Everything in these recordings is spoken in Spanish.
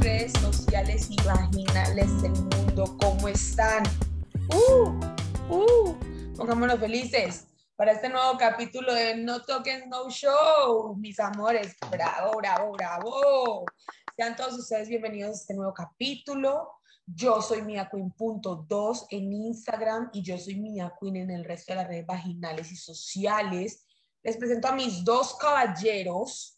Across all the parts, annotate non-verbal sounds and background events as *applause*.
Redes sociales y vaginales del mundo, ¿cómo están? ¡Uh! ¡Uh! Pongámonos felices para este nuevo capítulo de No Token No Show, mis amores. Bravo, bravo, bravo. Sean todos ustedes bienvenidos a este nuevo capítulo. Yo soy Mia Queen.2 en Instagram y yo soy Mia Queen en el resto de las redes vaginales y sociales. Les presento a mis dos caballeros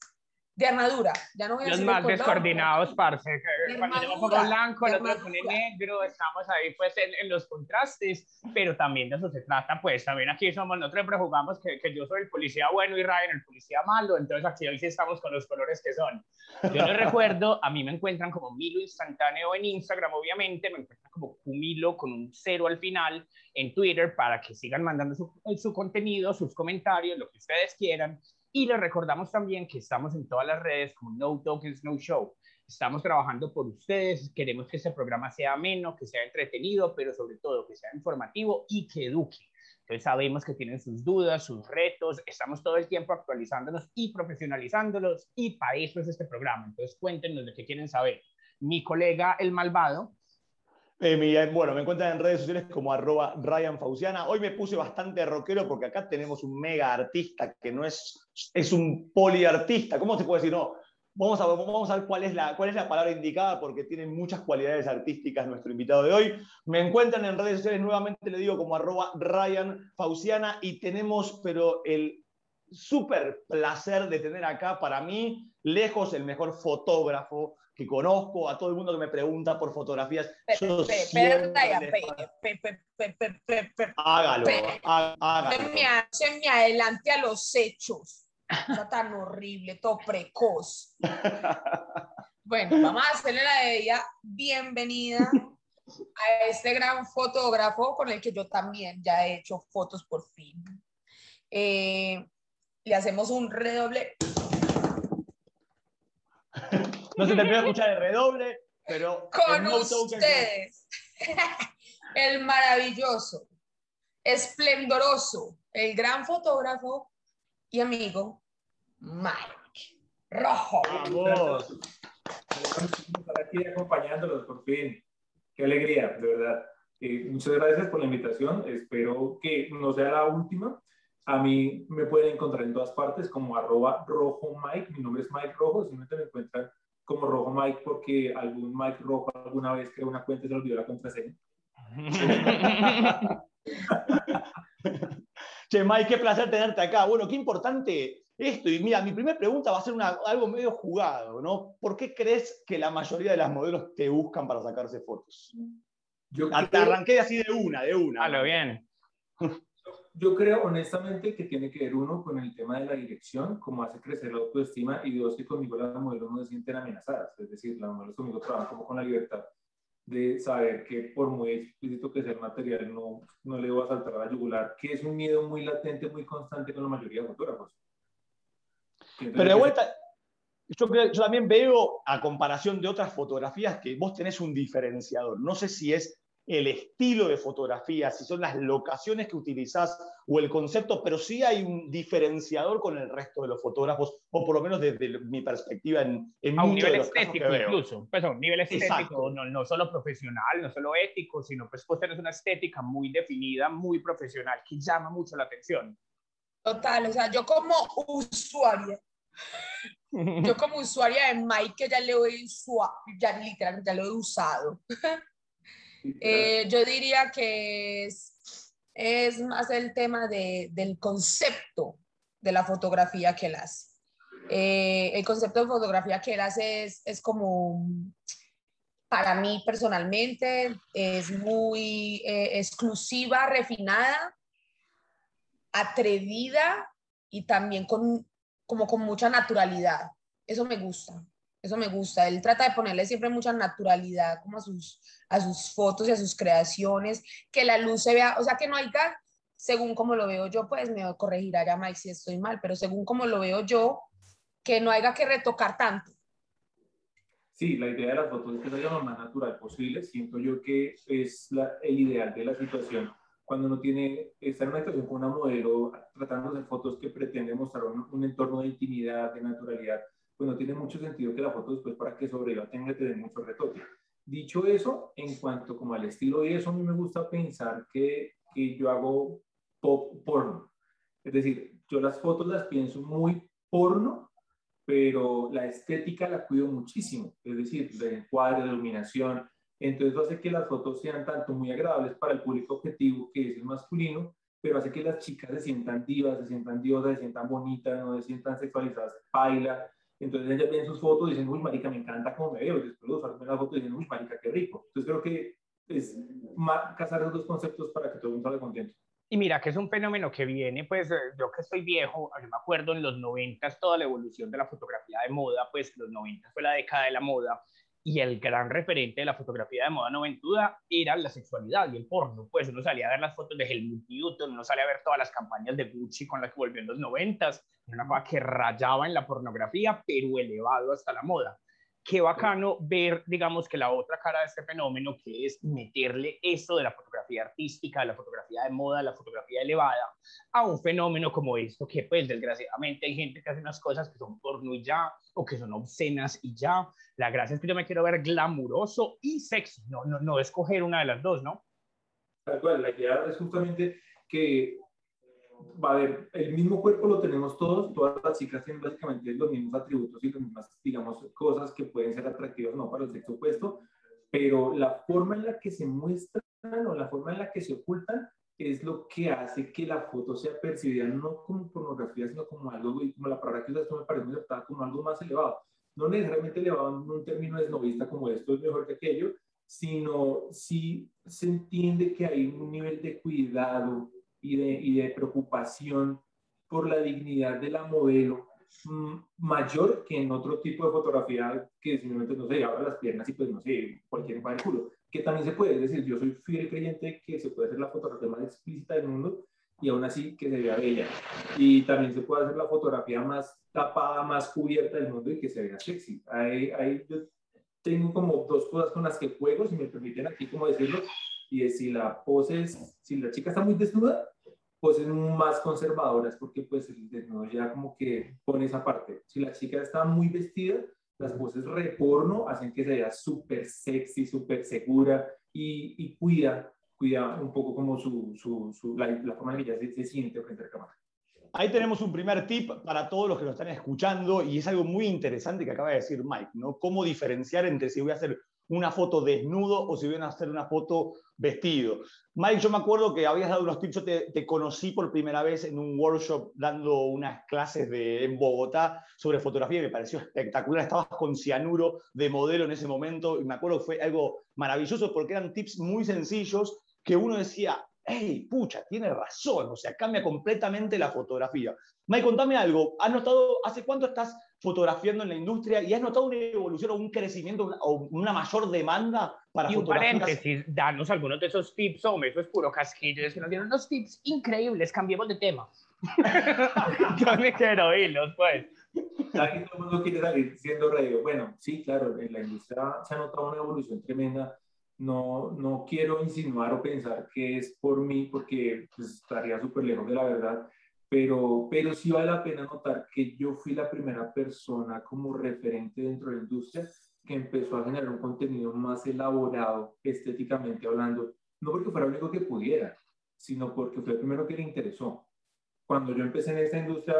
de armadura. Ya no voy a Los más color, descoordinados, parce. De Cuando yo me pongo armadura, blanco, el otro pone armadura. negro, estamos ahí pues en, en los contrastes, pero también de eso se trata, pues también aquí somos, nosotros siempre jugamos que, que yo soy el policía bueno y Ryan el policía malo, entonces aquí hoy sí estamos con los colores que son. Yo les *laughs* recuerdo, a mí me encuentran como Milo Instantáneo en Instagram, obviamente, me encuentran como Kumilo con un cero al final en Twitter para que sigan mandando su, su contenido, sus comentarios, lo que ustedes quieran. Y les recordamos también que estamos en todas las redes como No Tokens, No Show. Estamos trabajando por ustedes, queremos que este programa sea ameno, que sea entretenido, pero sobre todo que sea informativo y que eduque. Entonces sabemos que tienen sus dudas, sus retos, estamos todo el tiempo actualizándonos y profesionalizándolos y para eso es este programa. Entonces cuéntenos de qué quieren saber. Mi colega El Malvado, Eh, bueno, me encuentran en redes sociales como arroba Ryan Fauciana. Hoy me puse bastante rockero porque acá tenemos un mega artista que no es, es un poliartista. ¿Cómo se puede decir? No, vamos a, vamos a ver cuál es, la, cuál es la palabra indicada porque tiene muchas cualidades artísticas nuestro invitado de hoy. Me encuentran en redes sociales, nuevamente le digo como arroba Ryan Fauciana y tenemos, pero el súper placer de tener acá para mí, lejos, el mejor fotógrafo que conozco, a todo el mundo que me pregunta por fotografías. Hágalo, hágalo. se me adelante a los hechos. Está tan horrible, todo precoz. *laughs* Bueno, vamos a hacerle la de ella bienvenida a este gran fotógrafo con el que yo también ya he hecho fotos por fin. Eh, le hacemos un redoble. No se terminó de escuchar el redoble, pero con no ustedes. *laughs* el maravilloso, esplendoroso, el gran fotógrafo y amigo Mike Rojo. Vamos. estar aquí acompañándolos por fin. Qué alegría, de verdad. Eh, muchas gracias por la invitación. Espero que no sea la última. A mí me pueden encontrar en todas partes como arroba rojo Mike. Mi nombre es Mike Rojo. Simplemente me encuentran como rojo Mike porque algún Mike Rojo alguna vez creó una cuenta y se olvidó la contraseña. *laughs* Che, Mike, qué placer tenerte acá. Bueno, qué importante esto. Y mira, mi primera pregunta va a ser una- algo medio jugado, ¿no? ¿Por qué crees que la mayoría de las modelos te buscan para sacarse fotos? Yo Te creo, arranqué así de una, de una. Halo, bien. *laughs* yo creo honestamente que tiene que ver uno con el tema de la dirección, cómo hace crecer la autoestima y dos, que conmigo las modelos no se sienten amenazadas. Es decir, las modelos conmigo trabajan como con la libertad de saber que por muy explícito que sea el material, no, no le voy a saltar a la yugular, que es un miedo muy latente, muy constante con la mayoría de fotógrafos. Pero de vuelta, yo, yo también veo, a comparación de otras fotografías, que vos tenés un diferenciador. No sé si es el estilo de fotografía, si son las locaciones que utilizás o el concepto, pero sí hay un diferenciador con el resto de los fotógrafos, o por lo menos desde mi perspectiva en, en A un de nivel casos estético que incluso, pues a un nivel estético, no, no solo profesional, no solo ético, sino pues vos tenés una estética muy definida, muy profesional, que llama mucho la atención. Total, o sea, yo como usuaria, yo como usuaria de Mike, que ya le he usado, ya literalmente ya lo he usado, eh, yo diría que es, más el tema de, del concepto de la fotografía que él hace. Eh, el concepto de fotografía que él hace es, es como, para mí personalmente, es muy eh, exclusiva, refinada, atrevida y también con, como con mucha naturalidad. Eso me gusta, eso me gusta. Él trata de ponerle siempre mucha naturalidad como a sus, a sus fotos y a sus creaciones, que la luz se vea, o sea, que no haya, según como lo veo yo, pues me corregirá ya Mike si estoy mal, pero según como lo veo yo, que no haya que retocar tanto. Sí, la idea de las fotos es que salga lo más natural posible. Siento yo que es la- el ideal de la situación cuando uno tiene, está en una situación con una modelo tratando de fotos que pretende mostrar un, un entorno de intimidad, de naturalidad. Pues no tiene mucho sentido que la foto después para que sobreviva tenga que tener mucho retoque. Dicho eso, en cuanto como al estilo y eso, a mí me gusta pensar que, que yo hago pop porno. Es decir, yo las fotos las pienso muy porno, pero la estética la cuido muchísimo. Es decir, el encuadre, la iluminación. Entonces, hace que las fotos sean tanto muy agradables para el público objetivo, que es el masculino, pero hace que las chicas se sientan divas, se sientan diosas, se sientan bonitas, no se sientan sexualizadas, baila. Entonces ellas ven sus fotos y dicen, uy, marica, me encanta cómo me veo. Y después de usar las fotos dicen, uy, marica, qué rico. Entonces creo que es casar esos dos conceptos para que todo el mundo salga contento. Y mira que es un fenómeno que viene, pues eh, yo que estoy viejo, yo me acuerdo en los 90 toda la evolución de la fotografía de moda, pues los 90 fue la década de la moda y el gran referente de la fotografía de moda noventuda era la sexualidad y el porno. Pues uno salía a ver las fotos de Helmut Newton, uno salía a ver todas las campañas de Gucci con las que volvió en los noventas. Una cosa que rayaba en la pornografía, pero elevado hasta la moda qué bacano ver, digamos, que la otra cara de este fenómeno, que es meterle esto de la fotografía artística, de la fotografía de moda, la fotografía elevada, a un fenómeno como esto, que pues desgraciadamente hay gente que hace unas cosas que son porno y ya, o que son obscenas y ya. La gracia es que yo me quiero ver glamuroso y sexy, no, no, no escoger una de las dos, ¿no? Tal cual, la idea es justamente que a ver, el mismo cuerpo lo tenemos todos, todas las chicas tienen básicamente los mismos atributos y las mismas, digamos, cosas que pueden ser atractivas no para el sexo opuesto, pero la forma en la que se muestran o la forma en la que se ocultan es lo que hace que la foto sea percibida no como pornografía, sino como algo, como la palabra que esto me parece muy acertada, como algo más elevado. No necesariamente elevado en un término esnovista como esto es mejor que aquello, sino si se entiende que hay un nivel de cuidado, y de, y de preocupación por la dignidad de la modelo mm, mayor que en otro tipo de fotografía que simplemente, no sé, abra las piernas y pues no sé, cualquier va el culo, que también se puede, es decir, yo soy fiel creyente que se puede hacer la fotografía más explícita del mundo y aún así que se vea bella. Y también se puede hacer la fotografía más tapada, más cubierta del mundo y que se vea sexy. Ahí, ahí yo tengo como dos cosas con las que juego, si me permiten aquí como decirlo, y es si la pose es, si la chica está muy desnuda, poses más conservadoras porque pues el desnudo ya como que pone esa parte. Si la chica está muy vestida, las poses reporno hacen que se vea súper sexy, súper segura y, y, cuida, cuida un poco como su, su, su la, la, forma en que ella se, se siente frente a la cámara. Ahí tenemos un primer tip para todos los que nos están escuchando y es algo muy interesante que acaba de decir Mike, ¿no? Cómo diferenciar entre si voy a hacer una foto desnudo o si voy a hacer una foto vestido. Mike, yo me acuerdo que habías dado unos tips, yo te, conocí por primera vez en un workshop dando unas clases de, en Bogotá sobre fotografía y me pareció espectacular. Estabas con cianuro de modelo en ese momento y me acuerdo que fue algo maravilloso porque eran tips muy sencillos que uno decía, hey, pucha, tiene razón, o sea, cambia completamente la fotografía. Mike, contame algo, ¿has notado, hace cuánto estás fotografiando en la industria y has notado una evolución o un crecimiento o una mayor demanda para y un paréntesis, danos algunos de esos tips, hombre, eso es puro casquillo, es que nos dieron unos tips increíbles, cambiemos de tema. *laughs* Yo me quiero oírlos, pues. Aquí todo el mundo quiere salir siendo radio. Bueno, sí, claro, en la industria se ha notado una evolución tremenda. No, no quiero insinuar o pensar que es por mí, porque pues, estaría súper lejos de la verdad pero, pero sí vale la pena notar que yo fui la primera persona como referente dentro de la industria que empezó a generar un contenido más elaborado estéticamente hablando, no porque fuera lo único que pudiera, sino porque fue el primero que le interesó. Cuando yo empecé en esta industria,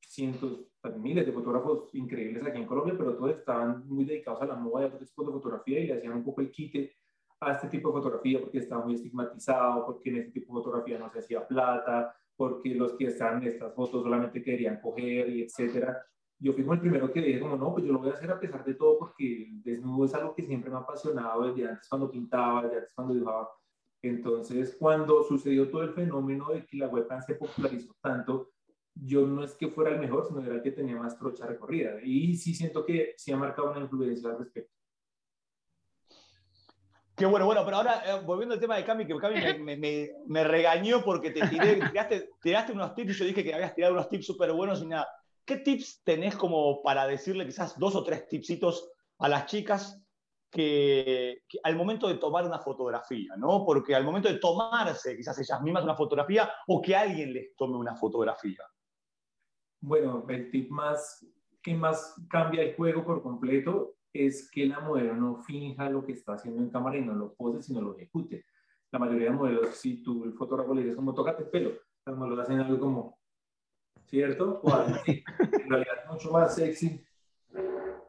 cientos, miles de fotógrafos increíbles aquí en Colombia, pero todos estaban muy dedicados a la moda y a otro tipo de fotografía y le hacían un poco el quite a este tipo de fotografía porque estaba muy estigmatizado, porque en este tipo de fotografía no se hacía plata, porque los que están en estas fotos solamente querían coger y etcétera. Yo fui como el primero que dije como, no, pues yo lo voy a hacer a pesar de todo porque el desnudo es algo que siempre me ha apasionado desde antes cuando pintaba, desde antes cuando dibujaba. Entonces, cuando sucedió todo el fenómeno de que la webcam se popularizó tanto, yo no es que fuera el mejor, sino era el que tenía más trocha recorrida. Y sí siento que sí ha marcado una influencia al respecto. Qué bueno, bueno, pero ahora eh, volviendo al tema de Cami, que Cami me, me, me, regañó porque te tiré, *laughs* tiraste, tiraste, unos tips y yo dije que habías tirado unos tips súper buenos y nada. ¿Qué tips tenés como para decirle quizás dos o tres tipsitos a las chicas que, al momento de tomar una fotografía, ¿no? Porque al momento de tomarse quizás ellas mismas una fotografía o que alguien les tome una fotografía. Bueno, el tip más ¿qué más cambia el juego por completo? Es que la modelo no finja lo que está haciendo en cámara y no lo pose, sino lo ejecute. La mayoría de modelos, si tú el fotógrafo le dices como, tócate el pelo, los modelos hacen algo como, ¿cierto? O algo así. En realidad es mucho más sexy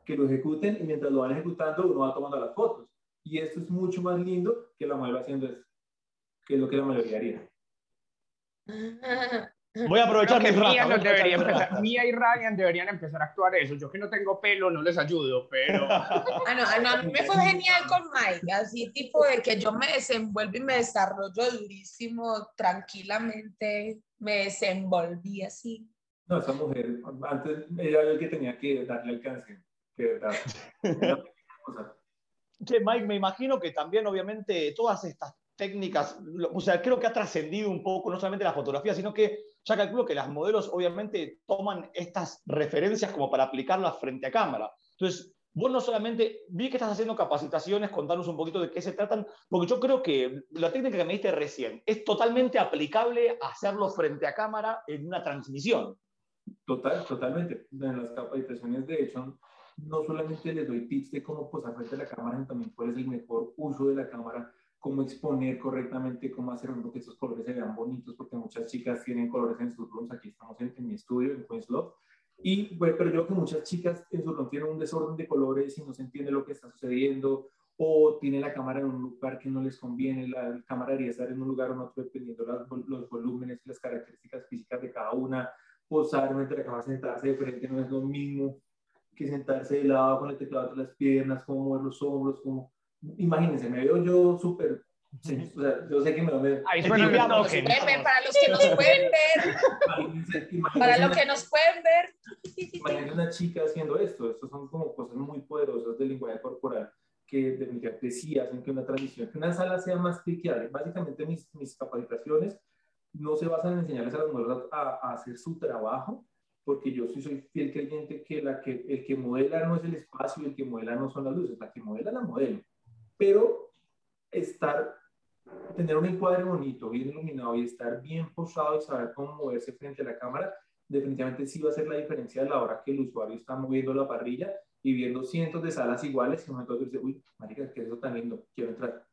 que lo ejecuten y mientras lo van ejecutando uno va tomando las fotos. Y esto es mucho más lindo que la modelo haciendo esto, que es lo que la mayoría haría. *laughs* Voy a aprovechar mis Mía, no debería empezar-. Mía y Ryan deberían empezar a actuar eso. Yo que no tengo pelo no les ayudo, pero Ah, no, no, a mí me fue genial con Mike, así tipo de que yo me desenvuelvo y me desarrollo durísimo, tranquilamente, me desenvolví así. No, esa mujer, antes ella era el que tenía que darle alcance, que verdad. Era *laughs* una cosa. Che, Mike, me imagino que también, obviamente, todas estas técnicas, o sea, creo que ha trascendido un poco no solamente la fotografía, sino que ya calculo que las modelos, obviamente, toman estas referencias como para aplicarlas frente a cámara. Entonces, vos no solamente, vi que estás haciendo capacitaciones, contanos un poquito de qué se tratan, porque yo creo que la técnica que me diste recién es totalmente aplicable a hacerlo frente a cámara en una transmisión. Total, totalmente. En las capacitaciones, de hecho, no solamente les doy tips de cómo posar frente a la cámara, sino también cuál es el mejor uso de la cámara, cómo exponer correctamente, cómo hacer que esos colores se vean bonitos, porque muchas chicas tienen colores en sus rooms. Aquí estamos en, en mi estudio, en Queen's Love. Y, bueno, pero yo creo que muchas chicas en su room tienen un desorden de colores y no se entiende lo que está sucediendo, o tienen la cámara en un lugar que no les conviene, la cámara debería estar en un lugar o en otro, dependiendo las, los volúmenes y las características físicas de cada una posar mientras la cámara sentarse de frente no es lo mismo que sentarse de lado con el teclado entre las piernas, cómo mover los hombros, como imagínense, me veo yo súper, sí, o sea, yo sé que me ahí El suenan los tipeamos, toques. Ven, ven, para los que nos pueden ver, imagínense, imagínense para los que nos pueden ver. imagínense una chica haciendo esto, estos son como cosas muy poderosas del lenguaje corporal que definitivamente sí hacen que una transmisión, que una sala sea más cliqueable. Básicamente mis, mis capacitaciones no se basan en enseñarles a las mujeres a, a hacer su trabajo, porque yo sí soy fiel creyente que, la que el que modela no es el espacio y el que modela no son las luces, la que modela la modelo. Pero estar, tener un encuadre bonito, bien iluminado y estar bien posado y saber cómo moverse frente a la cámara, definitivamente sí va a hacer la diferencia a la hora que el usuario está moviendo la parrilla y viendo cientos de salas iguales y un momento dice, uy, marica, que eso tan lindo, quiero entrar.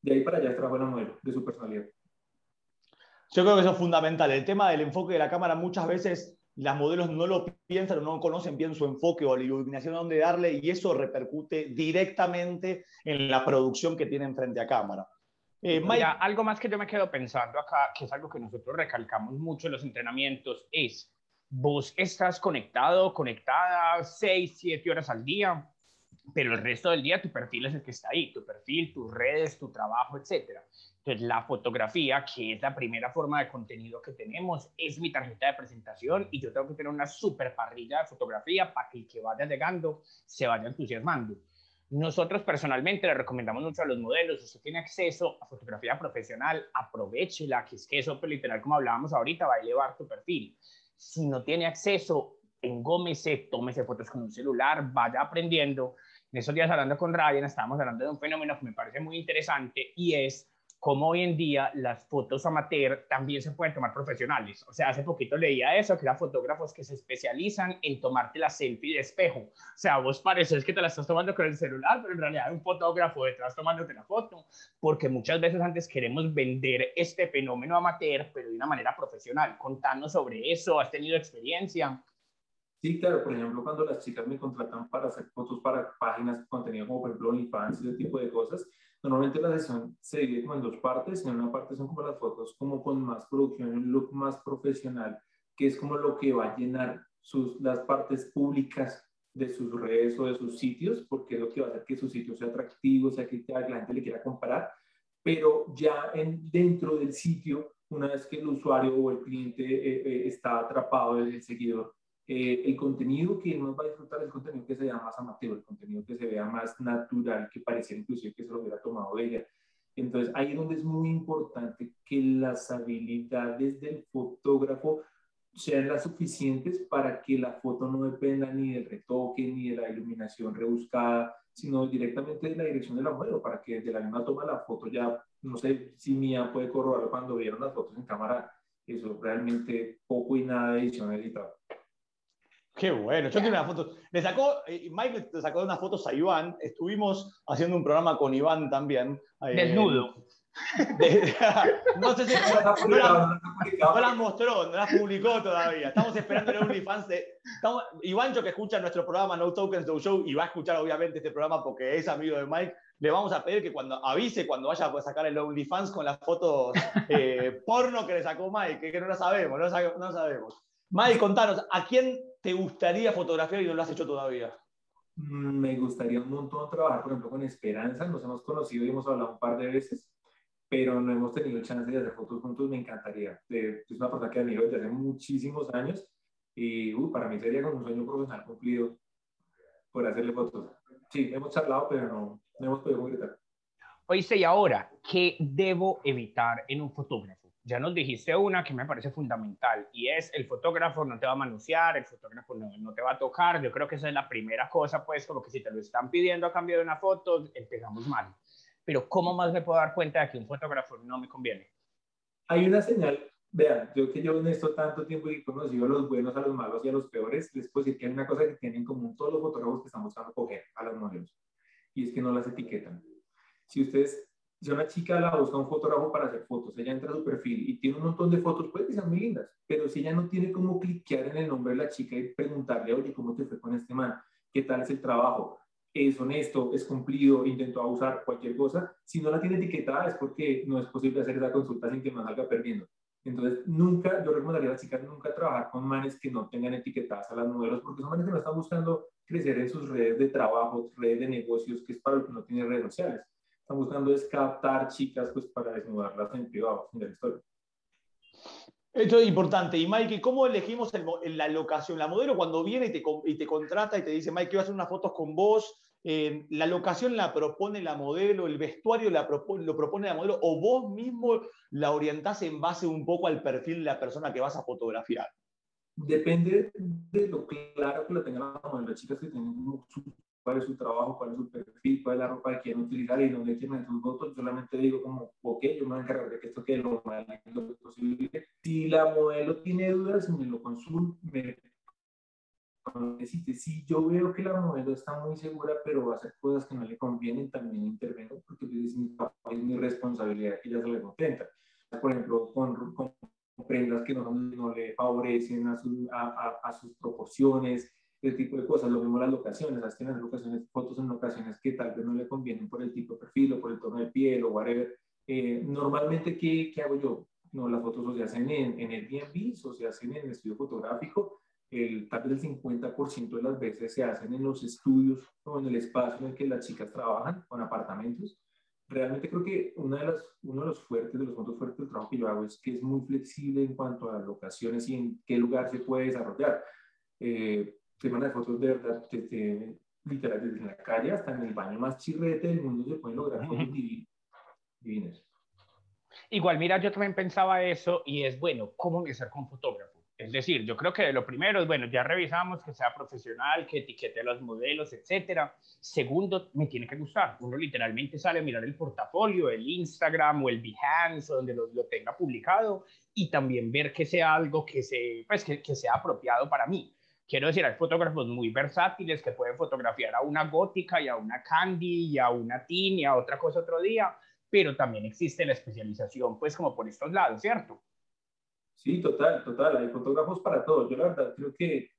De ahí para allá es trabajo de la modelo, de su personalidad. Yo creo que eso es fundamental. El tema del enfoque de la cámara muchas veces las modelos no lo piensan o no conocen bien su enfoque o la iluminación a dónde darle y eso repercute directamente en la producción que tienen frente a cámara. Eh, Mike, Mira, algo más que yo me quedo pensando acá, que es algo que nosotros recalcamos mucho en los entrenamientos, es vos estás conectado, conectada 6, 7 horas al día, pero el resto del día tu perfil es el que está ahí, tu perfil, tus redes, tu trabajo, etcétera. Entonces, la fotografía, que es la primera forma de contenido que tenemos, es mi tarjeta de presentación y yo tengo que tener una super parrilla de fotografía para que el que vaya llegando se vaya entusiasmando. Nosotros personalmente le recomendamos mucho a los modelos, usted tiene acceso a fotografía profesional, aprovechela, que es que eso, pues, literal, como hablábamos ahorita, va a elevar tu perfil. Si no tiene acceso, engómese, tómese fotos con un celular, vaya aprendiendo. En esos días hablando con Ryan, estábamos hablando de un fenómeno que me parece muy interesante y es cómo hoy en día las fotos amateur también se pueden tomar profesionales. O sea, hace poquito leía eso, que eran fotógrafos que se especializan en tomarte la selfie de espejo. O sea, vos pareces que te la estás tomando con el celular, pero en realidad hay un fotógrafo detrás tomándote la foto, porque muchas veces antes queremos vender este fenómeno amateur, pero de una manera profesional. Contanos sobre eso, ¿has tenido experiencia? Sí, claro, por ejemplo, cuando las chicas me contratan para hacer fotos para páginas contenido como por ejemplo OnlyFans ese tipo de cosas, normalmente la sesión se divide como en dos partes. En una parte son como las fotos como con más producción, un look más profesional, que es como lo que va a llenar sus, las partes públicas de sus redes o de sus sitios, porque es lo que va a hacer que su sitio sea atractivo, sea que la gente le quiera comparar. Pero ya en, dentro del sitio, una vez que el usuario o el cliente eh, eh, está atrapado, el seguidor, eh, el contenido que más va a disfrutar es el contenido que se vea más amateur, el contenido que se vea más natural, que pareciera inclusive que se lo hubiera tomado ella. Entonces, ahí es donde es muy importante que las habilidades del fotógrafo sean las suficientes para que la foto no dependa ni del retoque, ni de la iluminación rebuscada, sino directamente de la dirección de la modelo, para que de la misma toma la foto ya, no sé si Mía puede corroborar cuando vieron las fotos en cámara, eso realmente poco y nada de edición editada. Qué bueno. Yo tengo una foto. Le sacó, eh, Mike le sacó unas fotos a Iván. Estuvimos haciendo un programa con Iván también. Eh, Desnudo. *laughs* *laughs* no sé si *laughs* no, las mostró, no las publicó todavía. Estamos esperando el OnlyFans de. Estamos, Ivancho, que escucha nuestro programa No Tokens No Show y va a escuchar obviamente este programa porque es amigo de Mike, le vamos a pedir que cuando avise cuando vaya a sacar el OnlyFans con las fotos eh, porno que le sacó Mike, que, no lo sabemos, no, no sabemos. Mike, contanos, ¿a quién te gustaría fotografiar y no lo has hecho todavía? Mm, me gustaría un montón trabajar, por ejemplo, con Esperanza. Nos hemos conocido y hemos hablado un par de veces pero no hemos tenido chance de hacer fotos juntos, me encantaría. Es una persona que admiro desde hace muchísimos años y uh, para mí sería como un sueño profesional cumplido por hacerle fotos. Sí, hemos charlado, pero no, no hemos podido concretar. Oíste, y ahora, ¿qué debo evitar en un fotógrafo? Ya nos dijiste una que me parece fundamental y es el fotógrafo no te va a manusear, el fotógrafo no, no, te va a tocar. Yo creo que esa es la primera cosa, pues, como que si te lo están pidiendo a cambio de una foto, empezamos mal pero ¿cómo más me puedo dar cuenta de que un fotógrafo no me conviene? Hay una señal, vean, yo que llevo en esto tanto tiempo y he conocido a los buenos, a los malos y a los peores, les puedo decir que hay una cosa que tienen en común todos los fotógrafos que están buscando coger a los modelos, y es que no las etiquetan. Si ustedes, si una chica la busca un fotógrafo para hacer fotos, ella entra a su perfil y tiene un montón de fotos, puede que sean muy lindas, pero si ella no tiene cómo cliquear en el nombre de la chica y preguntarle, oye, ¿cómo te fue con este man? ¿Qué tal es el trabajo? es honesto, es cumplido, intentó abusar, cualquier cosa, si no la tiene etiquetada es porque no es posible hacer esa consulta sin que me salga perdiendo. Entonces, nunca, yo recomendaría a las chicas nunca trabajar con manes que no tengan etiquetadas a las modelos, porque son manes que no están buscando crecer en sus redes de trabajo, redes de negocios, que es para lo que no tiene redes sociales. Están buscando es captar chicas pues, para desnudarlas en privado, la historia. Esto es importante. Y Mike, ¿cómo elegimos la locación? La modelo cuando viene y te, y te contrata y te dice, Mike, quiero hacer unas fotos con vos, eh, la locación la propone la modelo, el vestuario la lo propone la modelo, o vos mismo la orientás en base un poco al perfil de la persona que vas a fotografiar. Depende de lo claro que lo tengan la modelo. Las chicas que tienen cuál es su trabajo, cuál es su perfil, cuál es la ropa que quieren utilizar y dónde quieren sus fotos, solamente digo como, ok, yo me voy a encargar de que esto quede lo más posible. Si la modelo tiene dudas, me lo consulte, me si yo veo que la modelo está muy segura, pero va a hacer cosas que no le convienen, también intervengo, porque es mi, es mi responsabilidad que ella se le contenta. Por ejemplo, con, con prendas que no, no le favorecen a, a, a, sus proporciones, ese tipo de cosas. Lo mismo las locaciones, las tienen locaciones, fotos en locaciones que tal vez no le convienen por el tipo de perfil o por el tono de piel o whatever. Eh, normalmente, ¿qué, ¿qué, hago yo? No, las fotos o se hacen en, en Airbnb o se hacen en el estudio fotográfico el, tal vez el 50% de las veces se hacen en los estudios o en el espacio en el que las chicas trabajan, con apartamentos. Realmente creo que una de las, uno de los fuertes, de los puntos fuertes del trabajo que yo hago es que es muy flexible en cuanto a locaciones y en qué lugar se puede desarrollar. Eh, semana de fotos de verdad, desde, literal, desde la calle hasta en el baño más chirrete del mundo se pueden lograr fotos divinas. Igual, mira, yo también pensaba eso y es bueno, ¿cómo empezar con fotógrafo? Es decir, yo creo que lo primero es, bueno, ya revisamos que sea profesional, que etiquete a los modelos, etcétera. Segundo, me tiene que gustar. Uno literalmente sale a mirar el portafolio, el Instagram o el Behance, donde lo, tenga publicado, y también ver que sea algo que, se, pues, que, que sea apropiado para mí. Quiero decir, hay fotógrafos muy versátiles que pueden fotografiar a una gótica y a una candy y a una teen y a otra cosa otro día, pero también existe la especialización, pues como por estos lados, ¿cierto? Sí, total, total. Hay fotógrafos para todo. Yo la verdad creo que,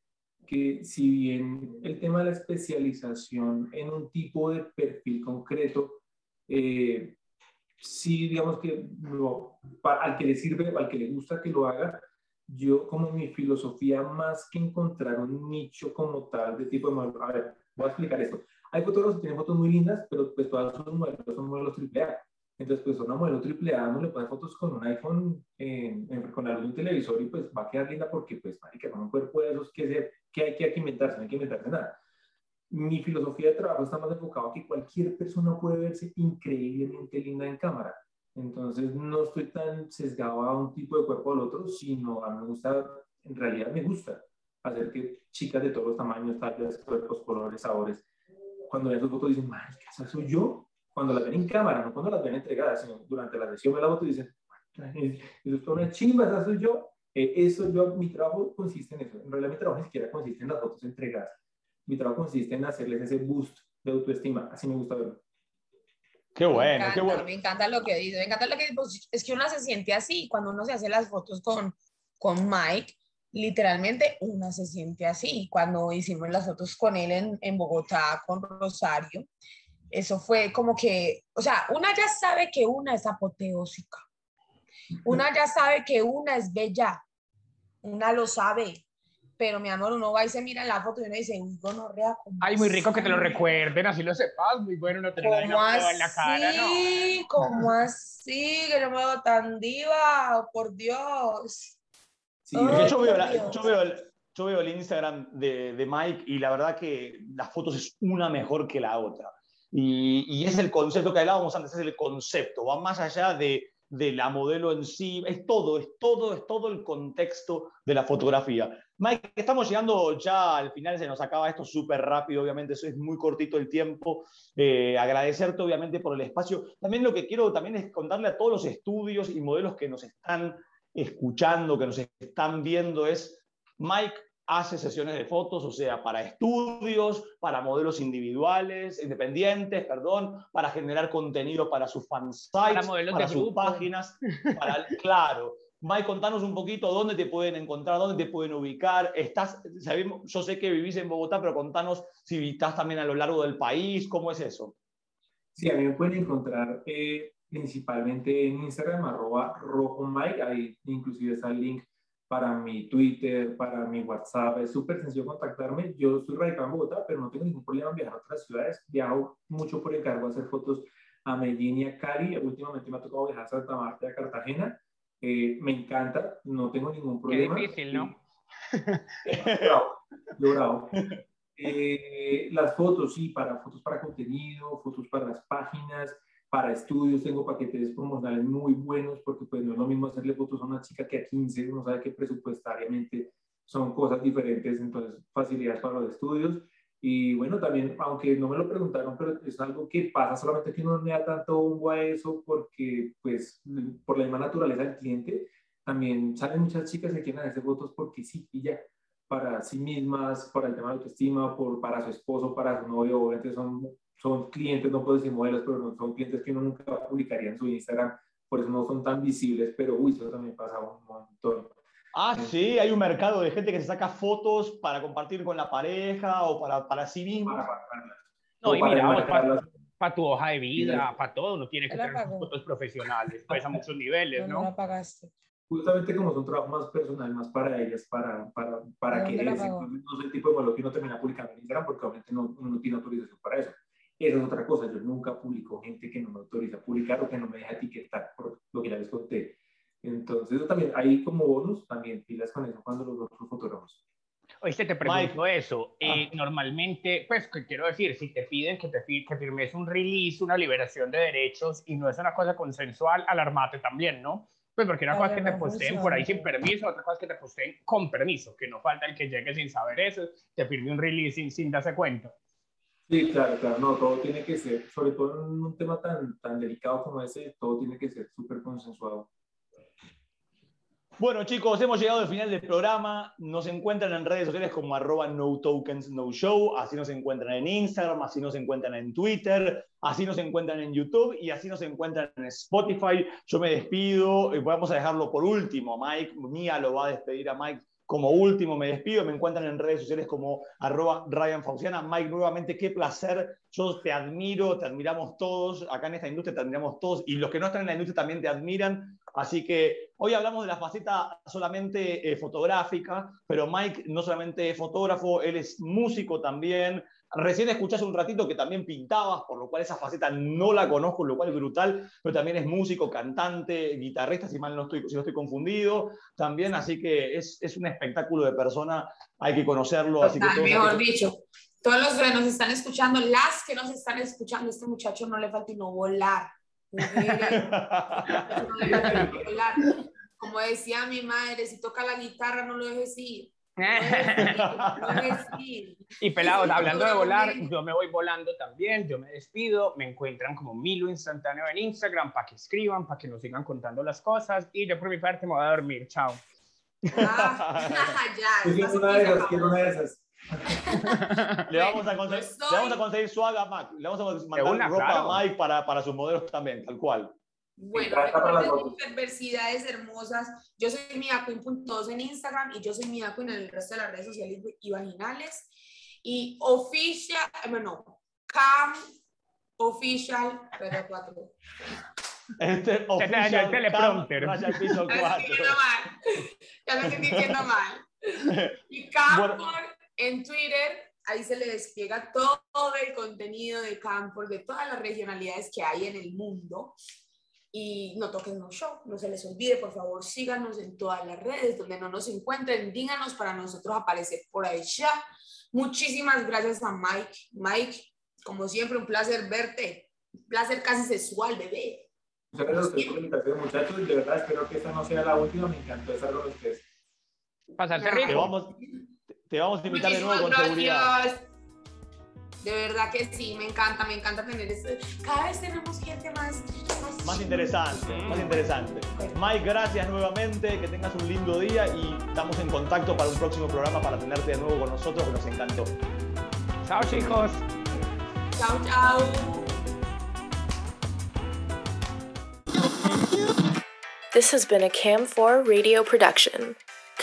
que si bien el tema de la especialización en un tipo de perfil concreto, eh, sí, digamos que al que le sirve, al que le gusta que lo haga, yo como mi filosofía más que encontrar un nicho como tal de tipo de a ver, voy a explicar esto. Hay fotógrafos que tienen fotos muy lindas, pero pues todas sus modelos son modelos AAA. Entonces, pues una modelo triple A no le pone fotos con un iPhone, con algún televisor y pues va a quedar linda porque, pues, marica, con un cuerpo de esos, que, que hay que inventarse? No hay que inventarse nada. Mi filosofía de trabajo está más enfocada a que cualquier persona puede verse increíblemente linda en cámara. Entonces, no estoy tan sesgado a un tipo de cuerpo al otro, sino a mí me gusta, en realidad me gusta hacer que chicas de todos los tamaños, tallas, cuerpos, colores, sabores, cuando ven sus fotos dicen, marica, ¿esa soy yo? cuando las ven en cámara, no cuando las ven entregadas, sino durante la sesión de la foto dicen, eso es una chimba, esa soy yo. Eh, eso, yo, mi trabajo consiste en eso. En realidad mi trabajo ni siquiera consiste en las fotos entregadas. Mi trabajo consiste en hacerles ese boost de autoestima. Así me gusta verlo. Qué bueno, qué bueno. Me encanta lo que dice, me encanta lo que dice. Pues, es que uno se siente así cuando uno se hace las fotos con, con Mike. Literalmente uno se siente así. Cuando hicimos las fotos con él en, en Bogotá, con Rosario, eso fue como que, o sea, una ya sabe que una es apoteósica. Una ya sabe que una es bella. Una lo sabe pero mi amor, uno va y se mira en la foto y uno dice, uy, gonorrea. Ay, muy rico que te lo recuerden, así lo sepas, muy bueno no tener en la cara, ¿no? ¿Cómo así? Que yo me veo tan diva, por Dios. Sí, yo, veo yo, veo el, yo, veo el, Instagram de, de, Mike y la verdad que las fotos es una mejor que la otra. Y, y es el concepto que hablábamos antes, es el concepto, va más allá de de la modelo en sí, es todo, es todo, es todo el contexto de la fotografía. Mike, estamos llegando ya al final, se nos acaba esto súper rápido, obviamente, eso es muy cortito el tiempo. Eh, agradecerte, obviamente, por el espacio. También lo que quiero también es contarle a todos los estudios y modelos que nos están escuchando, que nos están viendo, es, Mike, hace sesiones de fotos, o sea, para estudios, para modelos individuales, independientes, perdón, para generar contenido para sus fansites, para, para sus páginas, para, claro. Mike, contanos un poquito dónde te pueden encontrar, dónde te pueden ubicar. Estás, sabemos, yo sé que vivís en Bogotá, pero contanos si estás también a lo largo del país, ¿cómo es eso? Sí, a mí me pueden encontrar eh, principalmente en Instagram, arroba rojo Mike, ahí inclusive está el link para mi Twitter, para mi WhatsApp. Es súper sencillo contactarme. Yo soy radicado en Bogotá, pero no tengo ningún problema en viajar a otras ciudades. Viajo mucho por encargo a hacer fotos a Medellín y a Cali. Últimamente me ha tocado viajar a Santa Marta y a Cartagena. Eh, me encanta, no tengo ningún problema. Qué difícil, ¿no? yo bravo. Eh, las fotos, sí, para fotos para contenido, fotos para las páginas, para estudios tengo paquetes promocionales muy buenos porque pues no es lo mismo hacerle fotos a una chica que a 15, uno sabe que presupuestariamente son cosas diferentes, entonces facilidades para los estudios. Y bueno, también, aunque no me lo preguntaron, pero es algo que pasa, solamente que uno no le da tanto bombo a eso porque pues por la misma naturaleza del cliente, también salen muchas chicas que quieren hacer fotos porque sí y ya para sí mismas, para el tema de autoestima, por, para su esposo, para su novio, obviamente son son clientes, no puedo decir modelos, pero son clientes que uno nunca publicaría en su Instagram, por eso no son tan visibles, pero uy, eso también pasa un montón. Ah, sí, hay un mercado de gente que se saca fotos para compartir con la pareja o para, para sí mismo. no, y mira, para, tu hoja de vida, para todo, no tiene que tener fotos profesionales, pues a muchos niveles, ¿no? No la pagaste. Justamente como son trabajos más personal, más para ellas, para, para, para que no es el tipo de modelo que uno termina publicando en Instagram, porque obviamente no, uno no tiene autorización para eso. Esa es otra cosa, yo nunca publico gente que no me autoriza a publicar o que no me deja etiquetar por lo que ya les conté. Entonces, eso también, ahí como bonus, también pilas con eso cuando los otros fotógrafos. Oíste, te pregunto eso. Eh, ah. Normalmente, pues, ¿qué quiero decir? Si te piden que, te, que firmes un release, una liberación de derechos y no es una cosa consensual, alarmate también, ¿no? Pues porque una cosa es que te posteen por ahí sin permiso, otra cosa es que te posteen con permiso, que no falta el que llegue sin saber eso, te firme un release sin, sin darse cuenta. Sí, claro, claro, no, todo tiene que ser, sobre todo en un tema tan, tan delicado como ese, todo tiene que ser súper consensuado. Bueno chicos, hemos llegado al final del programa. Nos encuentran en redes sociales como arroba tokens no show. Así nos encuentran en Instagram, así nos encuentran en Twitter, así nos encuentran en YouTube y así nos encuentran en Spotify. Yo me despido. y Vamos a dejarlo por último. Mike, Mía lo va a despedir a Mike como último, me despido, me encuentran en redes sociales como arroba. Mike, nuevamente, qué placer. Yo te admiro, te admiramos todos. Acá en esta industria te admiramos todos. Y los que no están en la industria también te admiran. Así que hoy hablamos de la faceta solamente eh, fotográfica, pero Mike no solamente es fotógrafo, él es músico también, Recién escuchaste un ratito que también pintabas, por lo cual esa faceta no la conozco, lo cual es brutal, pero también es músico, cantante, guitarrista, si mal no estoy, si no estoy confundido, también, así que es, es un espectáculo de persona, hay que conocerlo. así que mejor dicho, todos los que nos están escuchando, las que nos están escuchando, este muchacho no le falta no volar. *laughs* Como decía mi madre, si toca la guitarra no lo dejes ir. y pelados, hablando de volar, yo me voy volando también, yo me despido, me encuentran como Milo Instantáneo en Instagram para que escriban, para que nos sigan contando las cosas y yo por mi parte me voy a dormir, chao. Ah, *laughs* ya. Yo estás quiero una de esas, aquí, quiero una de esas. *laughs* Le vamos, a Bueno, conseguir, yo le vamos a soy- conseguir swag a Mac. Le vamos a mandar una, ropa claro. a Mike para, para sus modelos también, tal cual. Bueno, recuerden adversidades hermosas. Yo soy miaqueen.2 en Instagram y yo soy miaqueen en el resto de las redes sociales y vaginales. Y oficial, eh, bueno, cam official, pero cuatro. Este te dañó el teleprompter. Cam, piso Ya lo estoy 4. diciendo mal. Ya lo estoy diciendo mal. *laughs* Y Campor en Twitter, ahí se le despliega todo el contenido de Campor, de todas las regionalidades que hay en el mundo. Y no toquen no show, no se les olvide, por favor, síganos en todas las redes donde no nos encuentren, díganos para nosotros aparecer por ahí ya. Muchísimas gracias a Mike. Mike, como siempre, un placer verte. Un placer casi sexual, bebé. Muchas gracias por la invitación, muchachos. Y de verdad espero que esta no sea la última. Me encantó estar con ustedes. Pasarte Te Te rico. vamos, te vamos a invitar de nuevo con Muchísimas seguridad. gracias. De verdad que sí, me encanta, me encanta tener esto. Cada vez tenemos gente más, Más interesante, más interesante. Mike, gracias nuevamente, que tengas un lindo día y estamos en contacto para un próximo programa para tenerte de nuevo con nosotros, que nos encantó. Chao, chicos. Chao, chao. This has been a Cam4 radio production.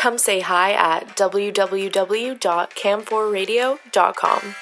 Come say hi at www.cam4radio.com.